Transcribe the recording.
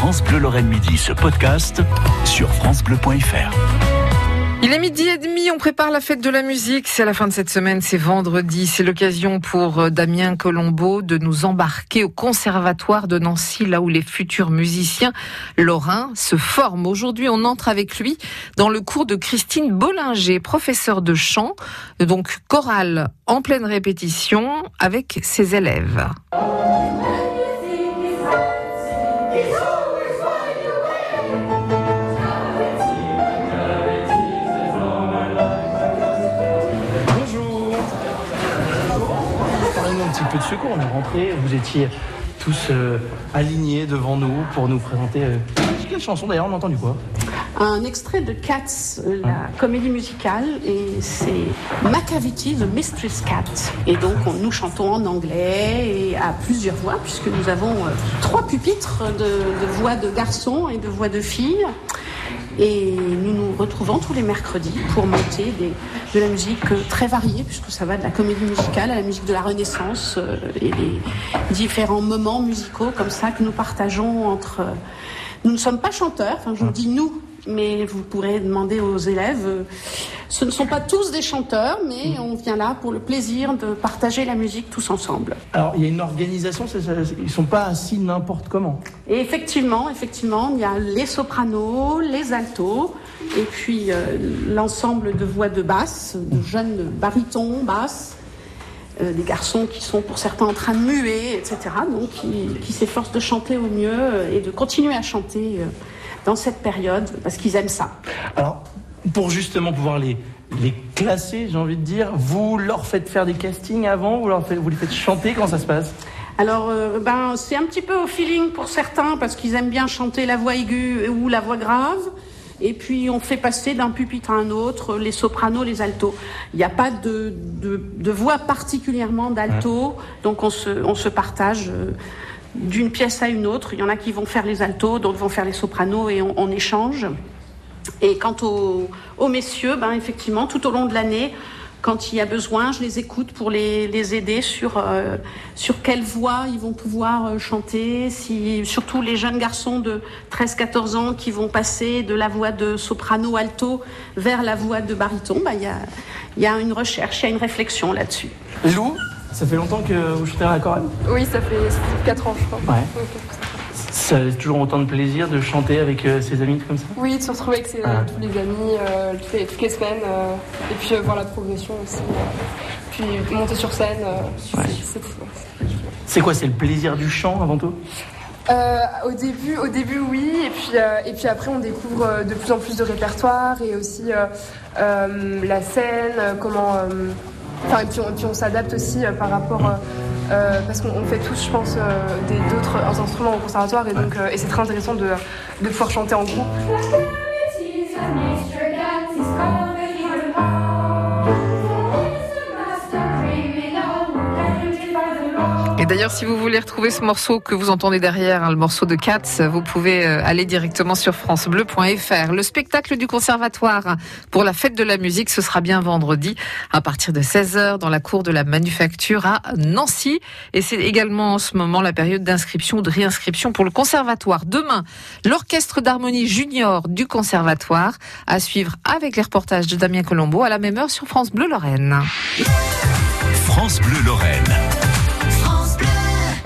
France Bleu Lorraine Midi ce podcast sur francebleu.fr. Il est midi et demi, on prépare la fête de la musique. C'est la fin de cette semaine, c'est vendredi. C'est l'occasion pour euh, Damien Colombo de nous embarquer au conservatoire de Nancy, là où les futurs musiciens lorrains se forment. Aujourd'hui, on entre avec lui dans le cours de Christine Bollinger, professeure de chant, donc chorale en pleine répétition avec ses élèves. Un petit peu de secours. On est rentré, vous étiez tous euh, alignés devant nous pour nous présenter. Euh, quelle chanson d'ailleurs On a entendu quoi? Un extrait de Cats, euh, la comédie musicale, et c'est Macavity, The Mistress Cat. Et donc on- nous chantons en anglais et à plusieurs voix, puisque nous avons euh, trois pupitres de, de voix de garçons et de voix de filles. Et nous nous retrouvons tous les mercredis pour monter de la musique très variée, puisque ça va de la comédie musicale à la musique de la Renaissance euh, et les différents moments musicaux comme ça que nous partageons entre. euh, Nous ne sommes pas chanteurs, enfin je dis nous, mais vous pourrez demander aux élèves. euh, Ce ne sont pas tous des chanteurs, mais on vient là pour le plaisir de partager la musique tous ensemble. Alors il y a une organisation, ils sont pas assis n'importe comment. Et effectivement, effectivement, il y a les sopranos, les altos, et puis euh, l'ensemble de voix de basse, de jeunes barytons, basses, euh, des garçons qui sont pour certains en train de muer, etc. Donc qui, s'efforcent de chanter au mieux euh, et de continuer à chanter dans cette période parce qu'ils aiment ça. Alors pour justement pouvoir les, les classer, j'ai envie de dire, vous leur faites faire des castings avant, vous, leur vous les faites chanter, comment ça se passe? Alors, euh, ben, c'est un petit peu au feeling pour certains parce qu'ils aiment bien chanter la voix aiguë ou la voix grave. Et puis, on fait passer d'un pupitre à un autre les sopranos, les altos. Il n'y a pas de, de, de voix particulièrement d'alto, donc on se, on se partage euh, d'une pièce à une autre. Il y en a qui vont faire les altos, d'autres vont faire les sopranos et on, on échange. Et quant aux, aux messieurs, ben effectivement, tout au long de l'année, quand il y a besoin, je les écoute pour les, les aider sur, euh, sur quelle voix ils vont pouvoir euh, chanter. Si, surtout les jeunes garçons de 13-14 ans qui vont passer de la voix de soprano alto vers la voix de baryton, ben, il y, a, il y a une recherche, il y a une réflexion là-dessus. Lou, ça fait longtemps que vous chantez à la chorale? Oui, ça fait 4 ans, je crois. Ouais. Ça toujours autant de plaisir de chanter avec euh, ses amis comme ça? Oui, de se retrouver avec ses- Ah. tous les amis euh, toutes, les, toutes les semaines. euh, et puis euh, voir la progression aussi. puis monter sur scène. euh, Ouais. c'est- c'est- C'est quoi C'est le plaisir du chant avant tout? Au début, au début, oui, et puis et puis après, on découvre de plus en plus de répertoire et aussi la scène, comment. Enfin, et puis on, puis on s'adapte aussi euh, par rapport. euh, euh, parce qu'on on fait tous, je pense, euh, des- d'autres instruments au conservatoire et donc euh, et c'est très intéressant de, de pouvoir chanter en groupe. D'ailleurs, si vous voulez retrouver ce morceau que vous entendez derrière, hein, le morceau de Cats, vous pouvez euh, aller directement sur francebleu.fr. Le spectacle du conservatoire pour la fête de la musique, ce sera bien vendredi à partir de 16h dans la cour de la manufacture à Nancy. Et c'est également en ce moment la période d'inscription ou de réinscription pour le conservatoire. Demain, l'orchestre d'harmonie junior du conservatoire à suivre avec les reportages de Damien Colombo à la même heure sur France Bleu Lorraine. France Bleu Lorraine.